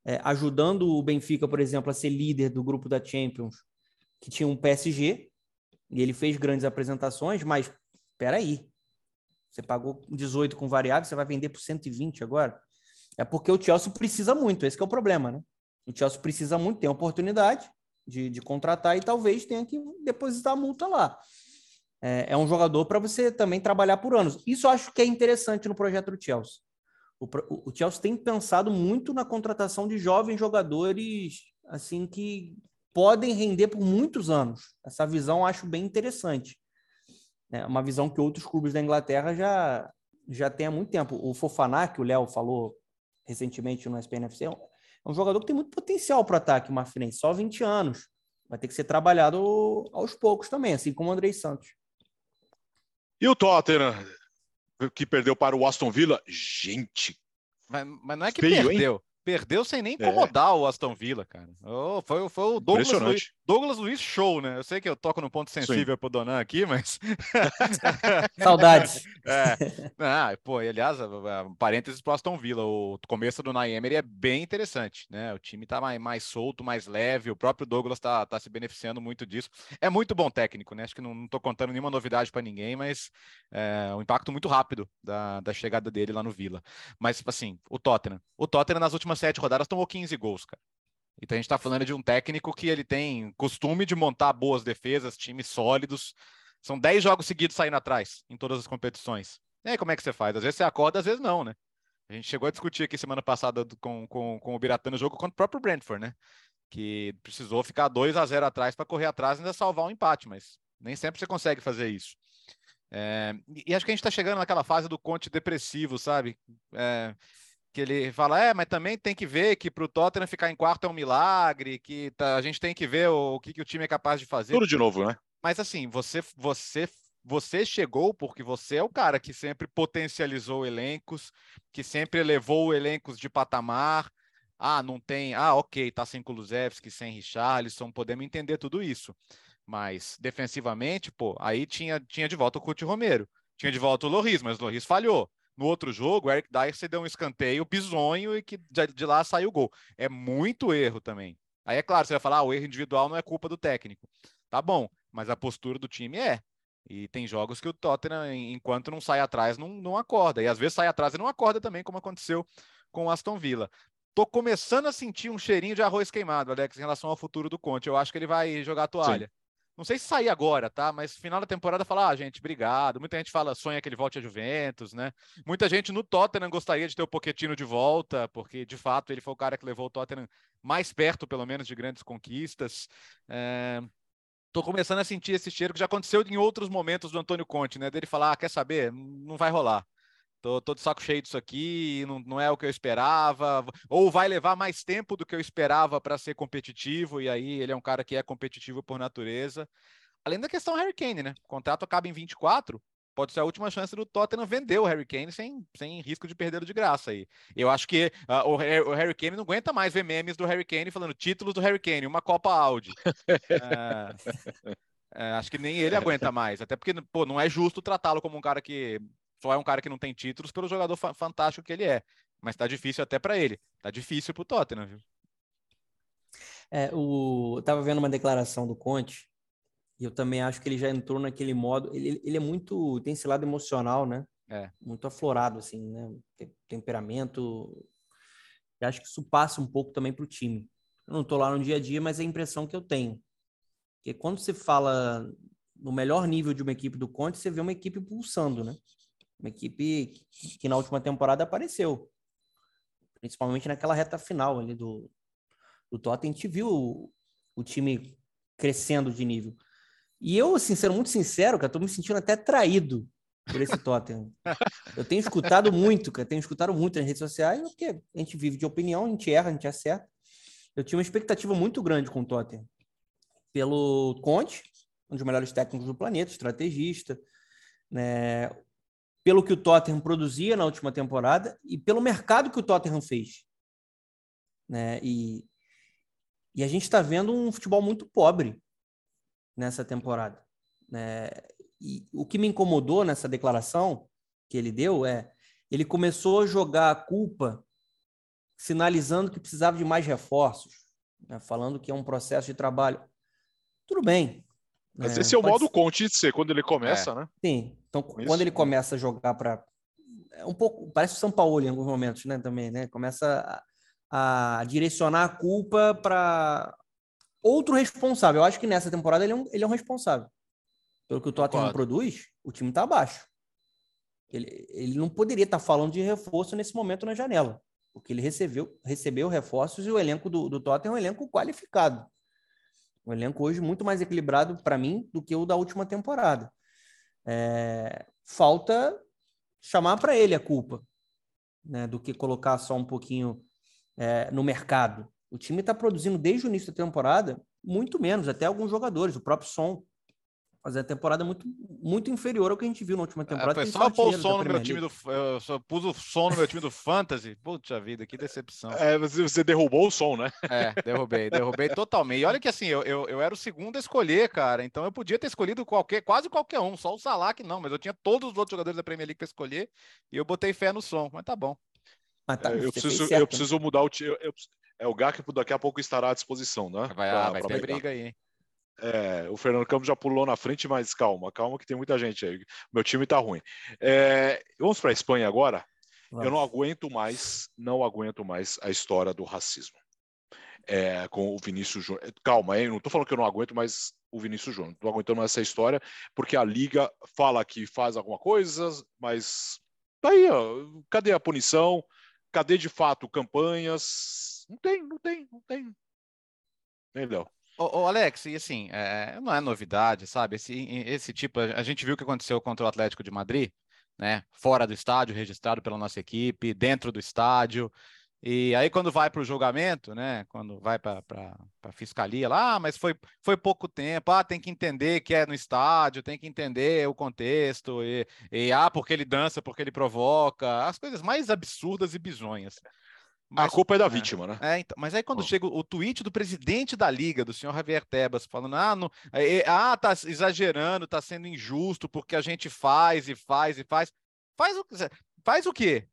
é, ajudando o Benfica, por exemplo, a ser líder do grupo da Champions que tinha um PSG, e ele fez grandes apresentações, mas espera aí, você pagou 18 com variável, você vai vender por 120 agora? É porque o Chelsea precisa muito, esse é o problema, né? O Chelsea precisa muito, tem oportunidade de, de contratar e talvez tenha que depositar a multa lá. É, é um jogador para você também trabalhar por anos. Isso eu acho que é interessante no projeto do Chelsea. O, o, Chelsea tem pensado muito na contratação de jovens jogadores assim que podem render por muitos anos. Essa visão eu acho bem interessante. É uma visão que outros clubes da Inglaterra já, já têm há muito tempo. O Fofaná, que o Léo falou recentemente no SPNFC, é, um jogador que tem muito potencial para ataque, Marfinense, só 20 anos. Vai ter que ser trabalhado aos poucos também, assim como o Andrei Santos. E o Tottenham, que perdeu para o Aston Villa? Gente. Mas, mas não é que feio, perdeu. Hein? Perdeu sem nem é. incomodar é. o Aston Villa, cara. Oh, foi, foi o Douglas Luiz, Douglas Luiz show, né? Eu sei que eu toco no ponto sensível Sim. pro Donan aqui, mas. Saudades. É. Ah, pô, e, aliás, parênteses pro Aston Villa. O começo do Naemery é bem interessante, né? O time tá mais, mais solto, mais leve. O próprio Douglas tá, tá se beneficiando muito disso. É muito bom técnico, né? Acho que não, não tô contando nenhuma novidade para ninguém, mas é um impacto muito rápido da, da chegada dele lá no Villa. Mas, assim, o Tottenham. O Tottenham nas últimas últimas sete rodadas tomou 15 gols, cara. Então a gente está falando de um técnico que ele tem costume de montar boas defesas, times sólidos. São 10 jogos seguidos saindo atrás em todas as competições. E aí, como é que você faz? Às vezes você acorda, às vezes não, né? A gente chegou a discutir aqui semana passada com, com, com o Biratã no jogo contra o próprio Brentford, né? Que precisou ficar 2 a 0 atrás para correr atrás e ainda salvar um empate, mas nem sempre você consegue fazer isso. É, e acho que a gente está chegando naquela fase do Conte depressivo, sabe? É, que ele fala, é, mas também tem que ver que para o Tottenham ficar em quarto é um milagre, que tá, a gente tem que ver o, o que, que, o time é capaz de fazer. Tudo de novo, né? Mas assim, você, você, você chegou porque você é o cara que sempre potencializou elencos, que sempre elevou elencos de patamar. Ah, não tem. Ah, ok, tá sem Kulusevski, sem Richarlison, podemos entender tudo isso. Mas defensivamente, pô, aí tinha, tinha de volta o Couto Romero, tinha de volta o Loris, mas o Loris falhou. No outro jogo, o Eric Dyer deu um escanteio bizonho e que de lá saiu o gol. É muito erro também. Aí é claro, você vai falar, ah, o erro individual não é culpa do técnico. Tá bom, mas a postura do time é. E tem jogos que o Tottenham, enquanto não sai atrás, não, não acorda. E às vezes sai atrás e não acorda também, como aconteceu com o Aston Villa. Tô começando a sentir um cheirinho de arroz queimado, Alex, em relação ao futuro do Conte. Eu acho que ele vai jogar a toalha. Sim. Não sei se sair agora, tá? Mas final da temporada fala, ah, gente, obrigado. Muita gente fala, sonha que ele volte a Juventus, né? Muita gente no Tottenham gostaria de ter o Pochettino de volta, porque de fato ele foi o cara que levou o Tottenham mais perto, pelo menos, de grandes conquistas. É... Tô começando a sentir esse cheiro que já aconteceu em outros momentos do Antônio Conte, né? Dele falar, ah, quer saber? Não vai rolar. Tô, tô de saco cheio disso aqui, não, não é o que eu esperava, ou vai levar mais tempo do que eu esperava para ser competitivo, e aí ele é um cara que é competitivo por natureza. Além da questão Harry Kane, né? O contrato acaba em 24, pode ser a última chance do Tottenham vender o Harry Kane sem, sem risco de perder de graça aí. Eu acho que uh, o, o, Harry Kane não aguenta mais ver memes do Harry Kane falando títulos do Harry Kane, uma Copa Audi. uh, acho que nem ele aguenta mais, até porque pô, não é justo tratá-lo como um cara que só é um cara que não tem títulos pelo jogador fa fantástico que ele é. Mas tá difícil até para ele. Tá difícil pro Tottenham, viu? É, o... Eu tava vendo uma declaração do Conte, e eu também acho que ele já entrou naquele modo. Ele, ele é muito. tem esse lado emocional, né? É. Muito aflorado, assim, né? Temperamento. Eu acho que isso passa um pouco também pro time. Eu não tô lá no dia a dia, mas é a impressão que eu tenho. Porque quando você fala no melhor nível de uma equipe do Conte, você vê uma equipe pulsando, né? Uma equipe que, que na última temporada apareceu. Principalmente naquela reta final ali do, do Tottenham. A gente viu o, o time crescendo de nível. E eu, assim, sendo muito sincero, cara, tô me sentindo até traído por esse Tottenham. Eu tenho escutado muito, cara, tenho escutado muito nas redes sociais, porque a gente vive de opinião, a gente erra, a gente acerta. Eu tinha uma expectativa muito grande com o Tottenham. Pelo Conte, um dos melhores técnicos do planeta, estrategista, né? Pelo que o Tottenham produzia na última temporada e pelo mercado que o Tottenham fez. Né? E, e a gente está vendo um futebol muito pobre nessa temporada. Né? E o que me incomodou nessa declaração que ele deu é ele começou a jogar a culpa sinalizando que precisava de mais reforços, né? falando que é um processo de trabalho. tudo bem. Mas é, esse é o modo ser... Conte de ser, quando ele começa, é. né? Sim. Então, quando ele começa a jogar para. É um pouco. Parece o São Paulo em alguns momentos, né? Também, né? Começa a, a direcionar a culpa para outro responsável. Eu acho que nessa temporada ele é um, ele é um responsável. Pelo que o Tottenham produz, o time está abaixo. Ele, ele não poderia estar tá falando de reforço nesse momento na janela, porque ele recebeu, recebeu reforços e o elenco do, do Tottenham é um elenco qualificado. Um elenco hoje muito mais equilibrado para mim do que o da última temporada. É, falta chamar para ele a culpa, né, do que colocar só um pouquinho é, no mercado. O time está produzindo desde o início da temporada muito menos, até alguns jogadores, o próprio Som fazer a temporada muito, muito inferior ao que a gente viu na última é, temporada. É, foi só pôr o som no meu time do. Eu só pus o som no meu time do Fantasy. Puxa vida, que decepção. É, você derrubou o som, né? É, derrubei, derrubei totalmente. E olha que assim, eu, eu, eu, era o segundo a escolher, cara. Então eu podia ter escolhido qualquer, quase qualquer um, só o Salah que não, mas eu tinha todos os outros jogadores da Premier League para escolher e eu botei fé no som, mas tá bom. Mas tá, é, eu, preciso, eu preciso mudar o time. É o Gakpo daqui a pouco estará à disposição, né? Vai, pra, ah, vai ter briga aí, hein? É, o Fernando Campos já pulou na frente, mas calma, calma que tem muita gente aí. Meu time tá ruim. É, vamos para a Espanha agora. Vamos. Eu não aguento mais, não aguento mais a história do racismo. É, com o Vinícius Júnior. Calma, hein? Não tô falando que eu não aguento mais o Vinícius Júnior. Não tô aguentando mais essa história, porque a Liga fala que faz alguma coisa, mas tá aí, ó. Cadê a punição? Cadê de fato campanhas? Não tem, não tem, não tem. Entendeu? Ô, ô, Alex, e assim, é, não é novidade, sabe? Esse, esse tipo, a gente viu o que aconteceu contra o Atlético de Madrid, né? Fora do estádio, registrado pela nossa equipe, dentro do estádio. E aí, quando vai para o julgamento, né? Quando vai para a fiscalia lá, ah, mas foi, foi pouco tempo, ah, tem que entender que é no estádio, tem que entender o contexto, e, e ah, porque ele dança, porque ele provoca, as coisas mais absurdas e bizonhas. Mas, a culpa é da é, vítima, né? É, então, mas aí quando chega o tweet do presidente da liga, do senhor Javier Tebas, falando: ah, não, é, é, ah, tá exagerando, tá sendo injusto porque a gente faz e faz e faz. Faz o, faz o quê?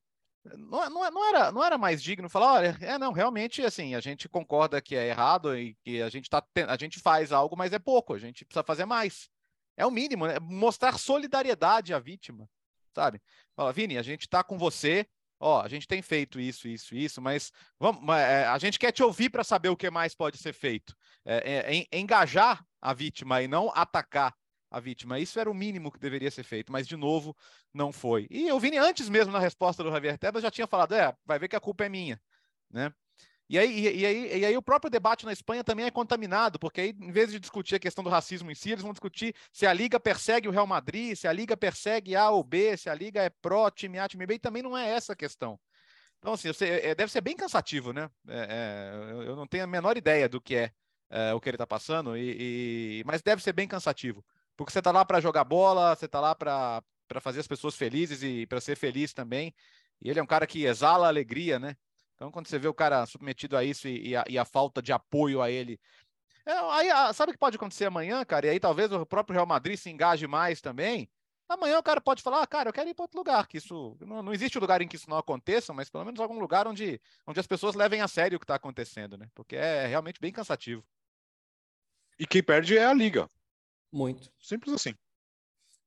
Não, não, não, era, não era mais digno falar, olha, é, não, realmente, assim, a gente concorda que é errado e que a gente, tá, a gente faz algo, mas é pouco, a gente precisa fazer mais. É o mínimo, né? Mostrar solidariedade à vítima, sabe? Fala, Vini, a gente tá com você, ó, a gente tem feito isso, isso, isso, mas vamos, é, a gente quer te ouvir para saber o que mais pode ser feito. É, é, engajar a vítima e não atacar a vítima. Isso era o mínimo que deveria ser feito, mas de novo não foi. E eu vi antes mesmo na resposta do Javier Tebas já tinha falado, é, vai ver que a culpa é minha, né? E aí, e, aí, e aí o próprio debate na Espanha também é contaminado, porque aí, em vez de discutir a questão do racismo em si, eles vão discutir se a Liga persegue o Real Madrid, se a Liga persegue A ou B, se a Liga é pró, time A, time B, e também não é essa a questão. Então, assim, você, é, deve ser bem cansativo, né? É, é, eu não tenho a menor ideia do que é, é o que ele está passando, e, e, mas deve ser bem cansativo, porque você está lá para jogar bola, você está lá para fazer as pessoas felizes e para ser feliz também, e ele é um cara que exala alegria, né? Então, quando você vê o cara submetido a isso e, e, a, e a, falta de apoio a ele. É, aí, a, sabe o que pode acontecer amanhã, cara? E aí talvez o próprio Real Madrid se engaje mais também. Amanhã o cara pode falar, ah, cara, eu quero ir para outro lugar, que isso não, não, existe lugar em que isso não aconteça, mas pelo menos algum lugar onde, onde as pessoas levem a sério o que está acontecendo, né? Porque é realmente bem cansativo. E quem perde é a liga. Muito. Simples assim.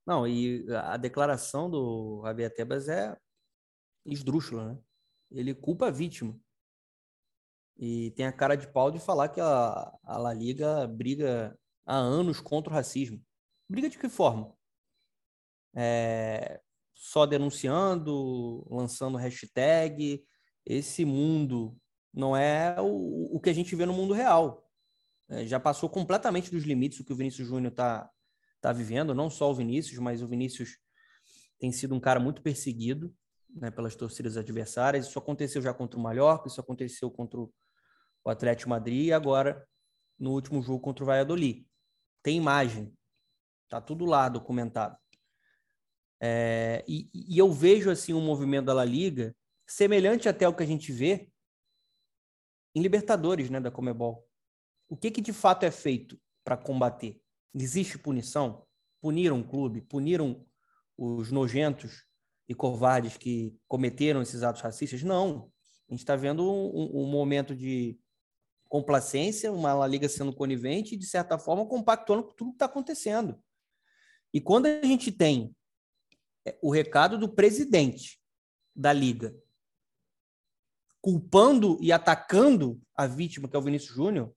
Não, e a declaração do Javier Tebas é esdrúxula, né? Ele culpa a vítima. E tem a cara de pau de falar que a, a La Liga briga há anos contra o racismo. Briga de que forma? É, só denunciando, lançando hashtag. Esse mundo não é o, o que a gente vê no mundo real. É, já passou completamente dos limites o que o Vinícius Júnior está tá vivendo, não só o Vinícius, mas o Vinícius tem sido um cara muito perseguido né, pelas torcidas adversárias. Isso aconteceu já contra o Mallorca, isso aconteceu contra o Atlético Madrid e agora no último jogo contra o Valladolid. Tem imagem, tá tudo lá documentado. É, e, e, eu vejo assim um movimento da La Liga semelhante até ao que a gente vê em Libertadores, né, da Comebol. O que que de fato é feito para combater? Existe punição? Puniram o clube? Puniram os nojentos e covardes que cometeram esses atos racistas. Não. A gente está vendo um, um, momento de complacência, uma La Liga sendo conivente e, de certa forma, compactuando com tudo que está acontecendo. E quando a gente tem é, o recado do presidente da Liga culpando e atacando a vítima, que é o Vinícius Júnior,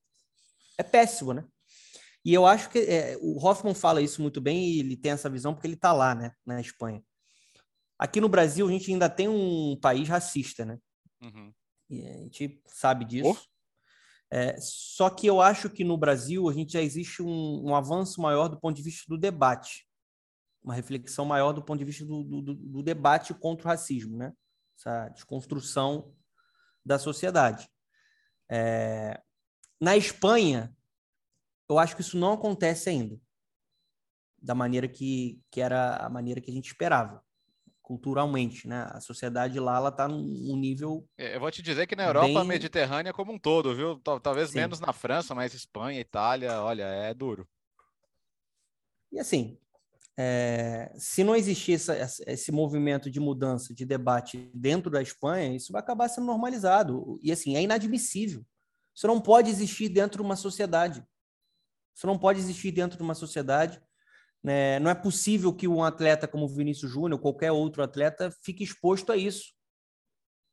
é péssimo, né? E eu acho que é, o Hoffman fala isso muito bem e ele tem essa visão porque ele está lá, né, na Espanha. Aqui no Brasil, a gente ainda tem um país racista, né? Uhum. E a gente sabe disso. Oh. É, só que eu acho que no Brasil a gente já existe um, um, avanço maior do ponto de vista do debate, uma reflexão maior do ponto de vista do, do, do debate contra o racismo, né? Essa desconstrução da sociedade. É... Na Espanha, eu acho que isso não acontece ainda, da maneira que, que era a maneira que a gente esperava culturalmente, né? A sociedade lá ela está num nível. É, eu vou te dizer que na Europa bem... mediterrânea como um todo, viu? Talvez Sim. menos na França, mas Espanha, Itália, olha, é duro. E assim, é, se não existir essa, esse movimento de mudança, de debate dentro da Espanha, isso vai acabar sendo normalizado. E assim, é inadmissível. Isso não pode existir dentro de uma sociedade. Isso não pode existir dentro de uma sociedade. Né? Não é possível que um atleta como Vinícius Júnior, qualquer outro atleta, fique exposto a isso.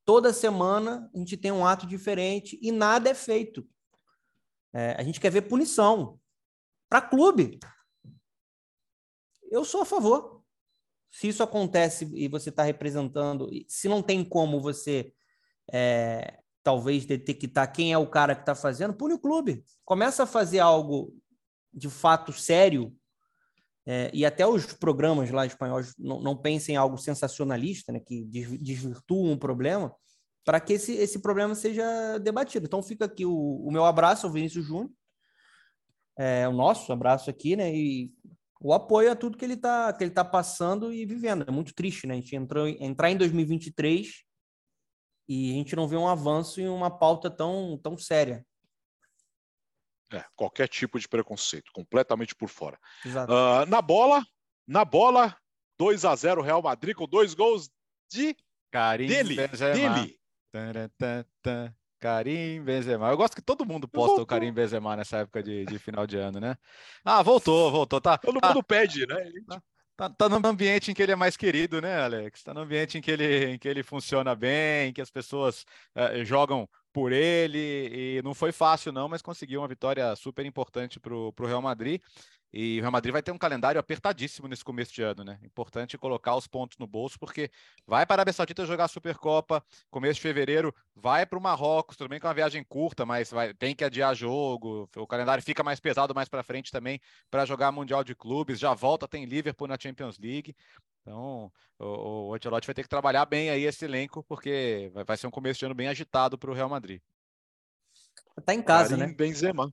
Toda semana a gente tem um ato diferente e nada é feito. É, a gente quer ver punição para clube eu sou a favor. Se isso acontece e você está representando, se não tem como você é, talvez detectar quem é o cara que está fazendo, pune o clube. Começa a fazer algo de fato sério. É, e até os programas lá espanhóis não, não pensem em algo sensacionalista, né, que desvirtuam um problema, para que esse, esse problema seja debatido. Então fica aqui o, o meu abraço ao Vinícius Júnior, é, o nosso abraço aqui, né? E o apoio a tudo que ele está que ele tá passando e vivendo. É muito triste, né? A gente entrou entrar em 2023 e a gente não vê um avanço em uma pauta tão tão séria. É, qualquer tipo de preconceito, completamente por fora. Uh, na bola, na bola, 2 a 0 Real Madrid com dois gols de Karim dele, dele. Karim Benzema. Eu gosto que todo mundo posta voltou. o Karim Benzema nessa época de, de, final de ano, né? Ah, voltou, voltou. Tá, todo tá, mundo pede, né? Tá, tá, tá no ambiente em que ele é mais querido, né, Alex? Tá no ambiente em que ele, em que ele funciona bem, que as pessoas eh, jogam por ele. E não foi fácil, não, mas conseguiu uma vitória super importante para o Real Madrid. E o Real Madrid vai ter um calendário apertadíssimo nesse começo de ano, né? Importante colocar os pontos no bolso, porque vai para a Arábia Saudita jogar a Supercopa, começo de fevereiro, vai para o Marrocos, tudo bem que é uma viagem curta, mas vai, tem que adiar jogo, o calendário fica mais pesado mais para frente também para jogar Mundial de Clubes, já volta, tem Liverpool na Champions League. Então, o, o Ancelotti vai ter que trabalhar bem aí esse elenco, porque vai, vai ser um começo de ano bem agitado para o Real Madrid. Tá em casa, Karim né? Benzema.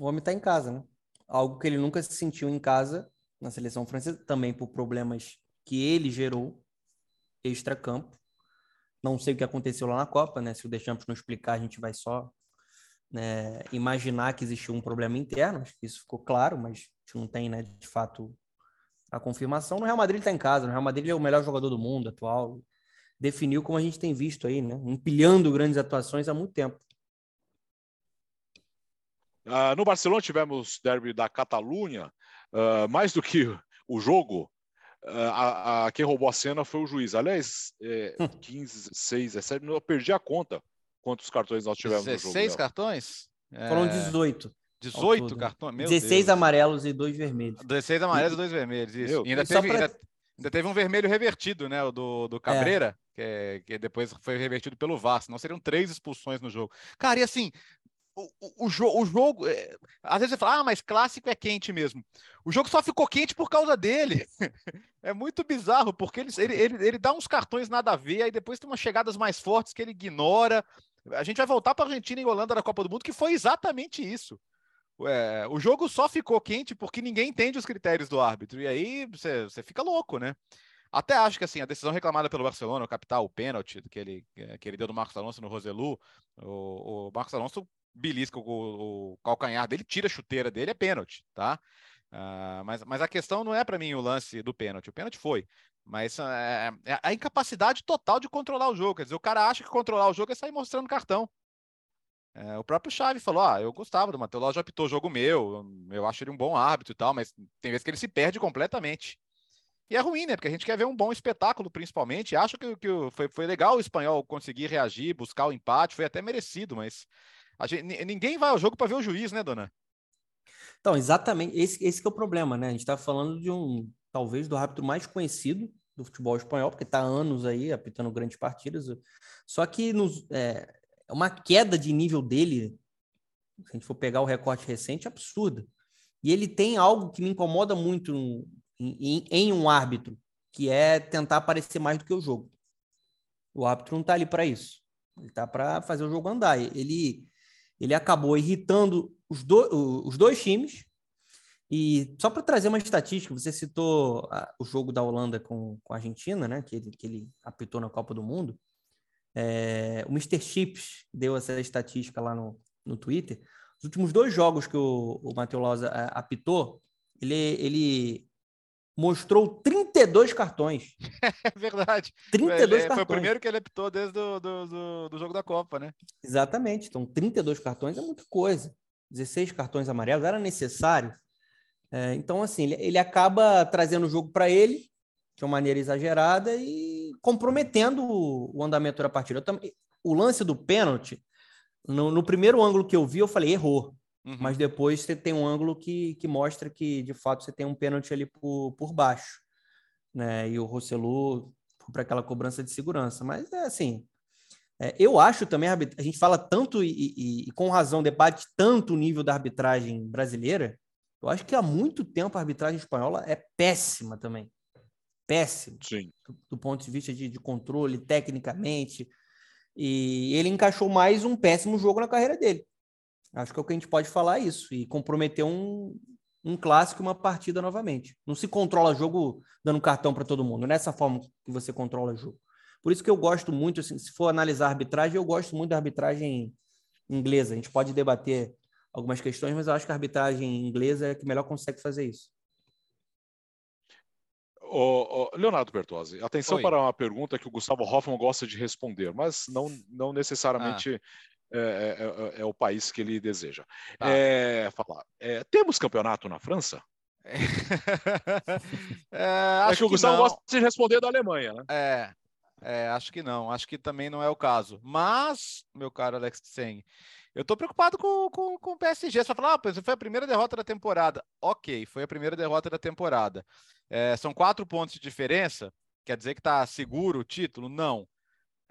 O homem tá em casa, né? Algo que ele nunca se sentiu em casa na seleção francesa, também por problemas que ele gerou extra-campo. Não sei o que aconteceu lá na Copa, né? Se o Deschamps não explicar, a gente vai só né, imaginar que existiu um problema interno. Acho que isso ficou claro, mas a gente não tem, né, de fato, a confirmação. No Real Madrid está em casa. No Real Madrid é o melhor jogador do mundo atual. Definiu como a gente tem visto aí, né? Empilhando grandes atuações há muito tempo. Uh, no Barcelona tivemos derby da Catalunha, uh, mais do que o jogo, uh, a, a, quem roubou a cena foi o juiz. Aliás, é, 15, 16, 17, eu perdi a conta quantos cartões nós tivemos 16 no jogo. 16 cartões? É... Foram 18. 18 cartões? Meu 16 Deus. amarelos e dois vermelhos. 16 amarelos e, dois vermelhos, isso. E ainda, teve, pra... ainda, ainda, teve, um vermelho revertido, né? O do, do Cabreira, é. que, é, que depois foi revertido pelo VAR, senão seriam três expulsões no jogo. Cara, e assim, o, o, o, jogo. É, às vezes você fala, ah, mas clássico é quente mesmo. O jogo só ficou quente por causa dele. é muito bizarro, porque ele, ele, ele, ele, dá uns cartões nada a ver, aí depois tem umas chegadas mais fortes que ele ignora. A gente vai voltar para a Argentina e Holanda na Copa do Mundo, que foi exatamente isso. É, o jogo só ficou quente porque ninguém entende os critérios do árbitro. E aí você, você fica louco, né? Até acho que assim, a decisão reclamada pelo Barcelona, o capital, o pênalti que ele, que ele deu do Marcos Alonso no Roselu, o, o Marcos Alonso belisca o, o calcanhar dele, tira a chuteira dele, é pênalti, tá? Uh, mas, mas a questão não é para mim o lance do pênalti. O pênalti foi. Mas é, é, a incapacidade total de controlar o jogo. Quer dizer, o cara acha que controlar o jogo é sair mostrando cartão. É, o próprio Chave falou: ah, eu gostava do Matheus já apitou jogo meu, eu acho ele um bom árbitro e tal, mas tem vezes que ele se perde completamente. E é ruim, né? Porque a gente quer ver um bom espetáculo, principalmente. Acho que, que foi, foi legal o espanhol conseguir reagir, buscar o empate, foi até merecido, mas gente, ninguém vai ao jogo para ver o juiz, né, dona? Então, exatamente, esse, esse é o problema, né? A gente está falando de um, talvez, do árbitro mais conhecido do futebol espanhol, porque está anos aí apitando grandes partidas. Só que nos, é, é uma queda de nível dele, se a gente for pegar o recorte recente, absurda. E ele tem algo que me incomoda muito em, em, em um árbitro, que é tentar aparecer mais do que o jogo. O árbitro não está ali para isso. Ele está para fazer o jogo andar. Ele, ele acabou irritando os, do, os dois times. E só para trazer uma estatística, você citou a, o jogo da Holanda com, com a Argentina, né? Que ele, que ele apitou na Copa do Mundo. É, o Mr. Chips deu essa estatística lá no, no Twitter. Os últimos dois jogos que o, o Matheus Lausa é, apitou, ele, ele mostrou 32 cartões. É verdade. 32 ele, cartões. Foi o primeiro que ele apitou desde do, do, do, do, jogo da Copa, né? Exatamente. Então, 32 cartões é muita coisa. 16 cartões amarelos era necessário. É, então, assim, ele, ele acaba trazendo o jogo para ele de uma maneira exagerada e comprometendo o, o andamento da partida. Também, o lance do pênalti, no, no, primeiro ângulo que eu vi, eu falei, errou. Uhum. Mas depois você tem um ângulo que, que mostra que, de fato, você tem um pênalti ali por, por baixo. Né? E o Rossellu para aquela cobrança de segurança. Mas, é assim, é, eu acho também, a gente fala tanto e, e, e, com razão debate tanto o nível da arbitragem brasileira, eu acho que há muito tempo a arbitragem espanhola é péssima também péssimo do, do, ponto de vista de, de, controle, tecnicamente. E ele encaixou mais um péssimo jogo na carreira dele. Acho que é o que a gente pode falar isso. E comprometeu um, um clássico uma partida novamente. Não se controla jogo dando cartão para todo mundo. Nessa forma que você controla jogo. Por isso que eu gosto muito, assim, se for analisar a arbitragem, eu gosto muito da arbitragem inglesa. A gente pode debater algumas questões, mas eu acho que a arbitragem inglesa é a que melhor consegue fazer isso. O, o Leonardo Bertozzi, atenção Oi. para uma pergunta que o Gustavo Hoffman gosta de responder, mas não, não necessariamente ah. É, é, é, é, o país que ele deseja. Ah. É, falar, é, temos campeonato na França? É, acho é que o Gustavo gosta de responder da Alemanha, né? É, é, acho que não. Acho que também não é o caso. Mas, meu caro Alex Tseng, eu tô preocupado com, com, com o PSG. Vai falar, ah, foi a primeira derrota da temporada. Ok, foi a primeira derrota da temporada. É, são quatro pontos de diferença. Quer dizer que está seguro o título? Não.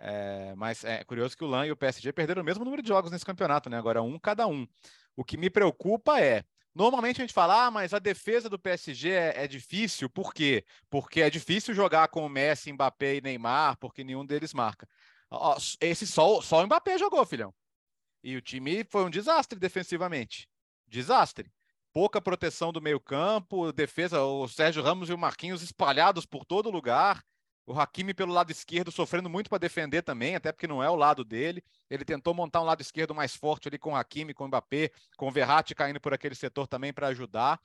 É, mas é curioso que o LAN e o PSG perderam o mesmo número de jogos nesse campeonato, né? Agora um cada um. O que me preocupa é. Normalmente a gente fala, ah, mas a defesa do PSG é, é difícil, por quê? Porque é difícil jogar com o Messi, Mbappé e Neymar, porque nenhum deles marca. Esse só, só o Mbappé jogou, filhão. E o time foi um desastre defensivamente. Desastre pouca proteção do meio-campo, defesa, o Sérgio Ramos e o Marquinhos espalhados por todo lugar. O Hakimi pelo lado esquerdo sofrendo muito para defender também, até porque não é o lado dele. Ele tentou montar um lado esquerdo mais forte ali com o Hakimi, com o Mbappé, com o Verratti caindo por aquele setor também para ajudar.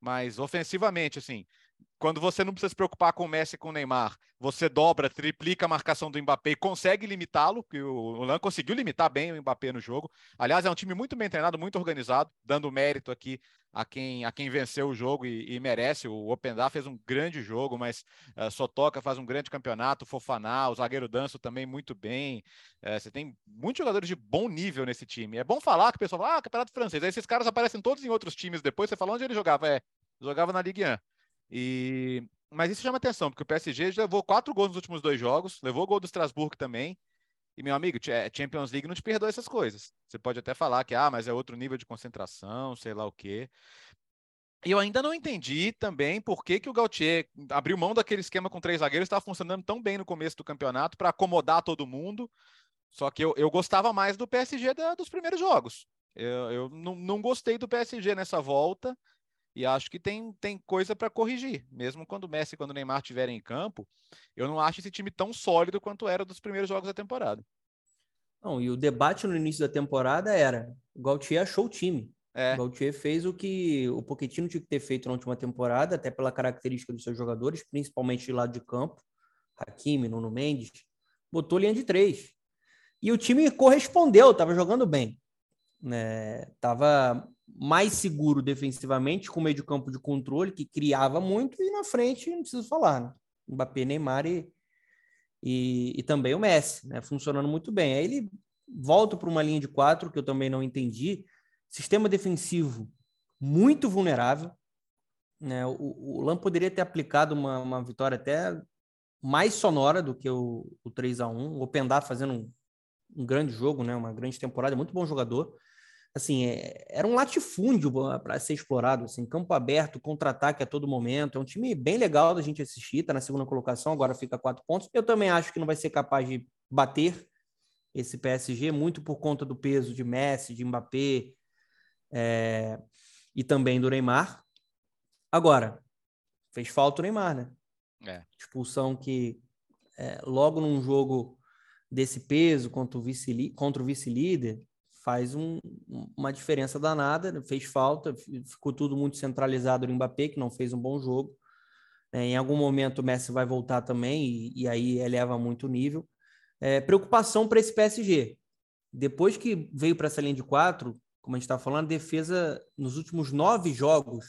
Mas ofensivamente, assim, quando você não precisa se preocupar com o Messi e com o Neymar, você dobra, triplica a marcação do Mbappé e consegue limitá-lo, que o Lan conseguiu limitar bem o Mbappé no jogo. Aliás, é um time muito bem treinado, muito organizado, dando mérito aqui a quem, a quem venceu o jogo e, e merece. O Opendá fez um grande jogo, mas uh, Sotoca faz um grande campeonato, Fofaná, o zagueiro Danço também muito bem. Uh, você tem muitos jogadores de bom nível nesse time. É bom falar que o pessoal fala, ah, campeonato francês. Aí esses caras aparecem todos em outros times depois, você fala onde ele jogava. É, jogava na Ligue 1. E... Mas isso chama atenção, porque o PSG já levou quatro gols nos últimos dois jogos, levou o gol do Strasbourg também. E, meu amigo, Champions League não te perdoa essas coisas. Você pode até falar que, ah, mas é outro nível de concentração, sei lá o quê. E eu ainda não entendi também por que, que o Gautier abriu mão daquele esquema com três zagueiros, estava funcionando tão bem no começo do campeonato para acomodar todo mundo. Só que eu, eu gostava mais do PSG da, dos primeiros jogos. Eu, eu não, não gostei do PSG nessa volta. E acho que tem, tem coisa para corrigir. Mesmo quando o Messi e quando o Neymar estiverem em campo, eu não acho esse time tão sólido quanto era dos primeiros jogos da temporada. Não, e o debate no início da temporada era: o Gautier achou o time. É. O Gautier fez o que o Pochettino tinha que ter feito na última temporada, até pela característica dos seus jogadores, principalmente de lado de campo. Hakimi, Nuno Mendes. Botou linha de três. E o time correspondeu, estava jogando bem. Estava né, mais seguro defensivamente, com meio de campo de controle, que criava muito, e na frente, não preciso falar, né? Mbappé, Neymar e, e, e, também o Messi, né? Funcionando muito bem. Aí ele volta para uma linha de quatro, que eu também não entendi. Sistema defensivo muito vulnerável. Né? O, o Lam poderia ter aplicado uma, uma vitória até mais sonora do que o, o 3 a 1 O Pendá fazendo um, um grande jogo, né? uma grande temporada, muito bom jogador assim, é, era um latifúndio para ser explorado, assim, campo aberto, contra-ataque a todo momento. É um time bem legal da gente assistir, tá na segunda colocação, agora fica quatro pontos. Eu também acho que não vai ser capaz de bater esse PSG, muito por conta do peso de Messi, de Mbappé é, e também do Neymar. Agora, fez falta o Neymar, né? É. Expulsão que é, logo num jogo desse peso contra o vice-líder, vice faz um, uma diferença danada, né? fez falta, ficou tudo muito centralizado no Mbappé, que não fez um bom jogo. É, em algum momento o Messi vai voltar também, e, e aí eleva muito o nível. É, preocupação para esse PSG. Depois que veio para essa linha de quatro, como a gente está falando, a defesa nos últimos nove jogos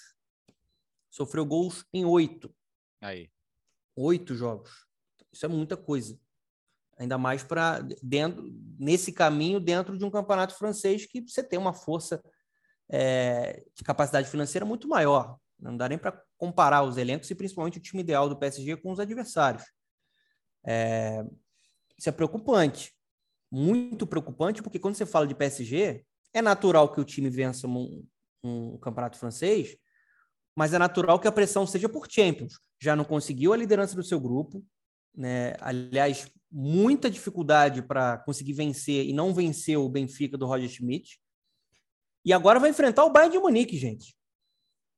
sofreu gols em oito. Aí. Oito jogos. Isso é muita coisa ainda mais para dentro nesse caminho dentro de um campeonato francês que você tem uma força é, de capacidade financeira muito maior. Não dá nem para comparar os elencos e principalmente o time ideal do PSG com os adversários. É, isso é preocupante, muito preocupante, porque quando você fala de PSG, é natural que o time vença um, um campeonato francês, mas é natural que a pressão seja por Champions. Já não conseguiu a liderança do seu grupo, né? Aliás, muita dificuldade para conseguir vencer e não vencer o Benfica do Roger Schmidt. E agora vai enfrentar o Bayern de Munique, gente.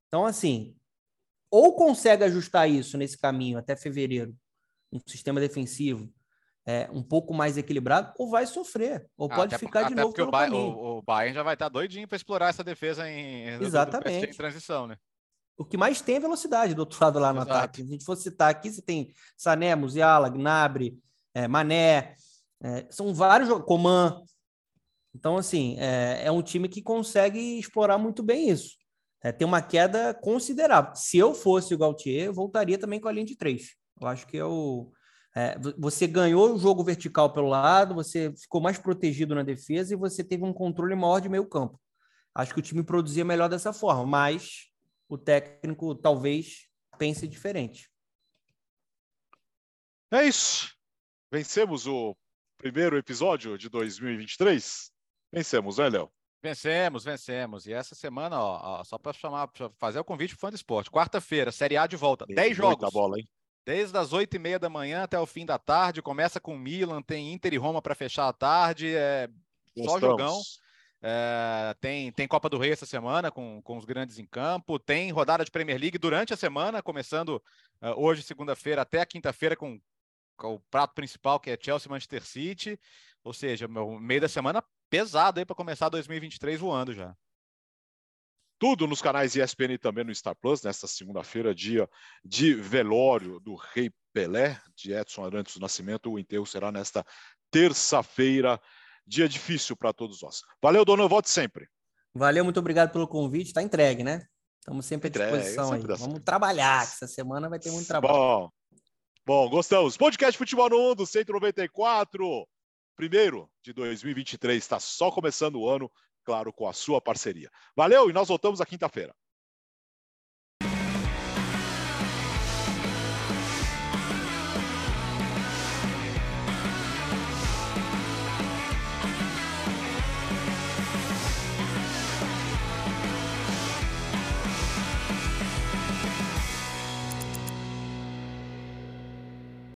Então, assim, ou consegue ajustar isso nesse caminho até fevereiro, um sistema defensivo é, um pouco mais equilibrado, ou vai sofrer, ou ah, pode ficar de novo pelo o caminho. O, o Bayern já vai estar doidinho para explorar essa defesa em, Exatamente. em transição, né? O que mais tem é velocidade do outro lado lá no Exato. ataque. Se a gente for citar aqui, você tem Sané, Musiala, Gnabry, é, Mané, é, são vários Coman. Então, assim, é, é, um time que consegue explorar muito bem isso. É, tem uma queda considerável. Se eu fosse o Gautier, eu voltaria também com a linha de três. Eu acho que é o. É, você ganhou o jogo vertical pelo lado, você ficou mais protegido na defesa e você teve um controle maior de meio campo. Acho que o time produzia melhor dessa forma, mas o técnico talvez pense diferente. É isso. Vencemos o primeiro episódio de 2023? Vencemos, né, Léo? Vencemos, vencemos. E essa semana, ó, ó só para chamar, pra fazer o convite para fã do esporte. Quarta-feira, Série A de volta. 10 jogos. bola, hein? Desde as oito e meia da manhã até o fim da tarde. Começa com Milan, tem Inter e Roma para fechar a tarde. É só jogão. É, tem, tem Copa do Rei essa semana com, com os grandes em campo. Tem rodada de Premier League durante a semana, começando uh, hoje, segunda-feira, até a quinta-feira, com o prato principal, que é Chelsea Manchester City. Ou seja, meu meio da semana pesado aí para começar 2023 voando já. Tudo nos canais ESPN e também no Star Plus, nesta segunda-feira, dia de velório do Rei Pelé, de Edson Arantes do Nascimento. O enterro será nesta terça-feira, dia difícil para todos nós. Valeu, dono, eu volto sempre. Valeu, muito obrigado pelo convite. Está entregue, né? Estamos sempre à disposição entregue, aí. Assim. Vamos trabalhar, essa semana vai ter muito trabalho. Bom, Bom, gostamos. Podcast Futebol no Mundo 194, primeiro de 2023. Está só começando o ano, claro, com a sua parceria. Valeu e nós voltamos à quinta-feira.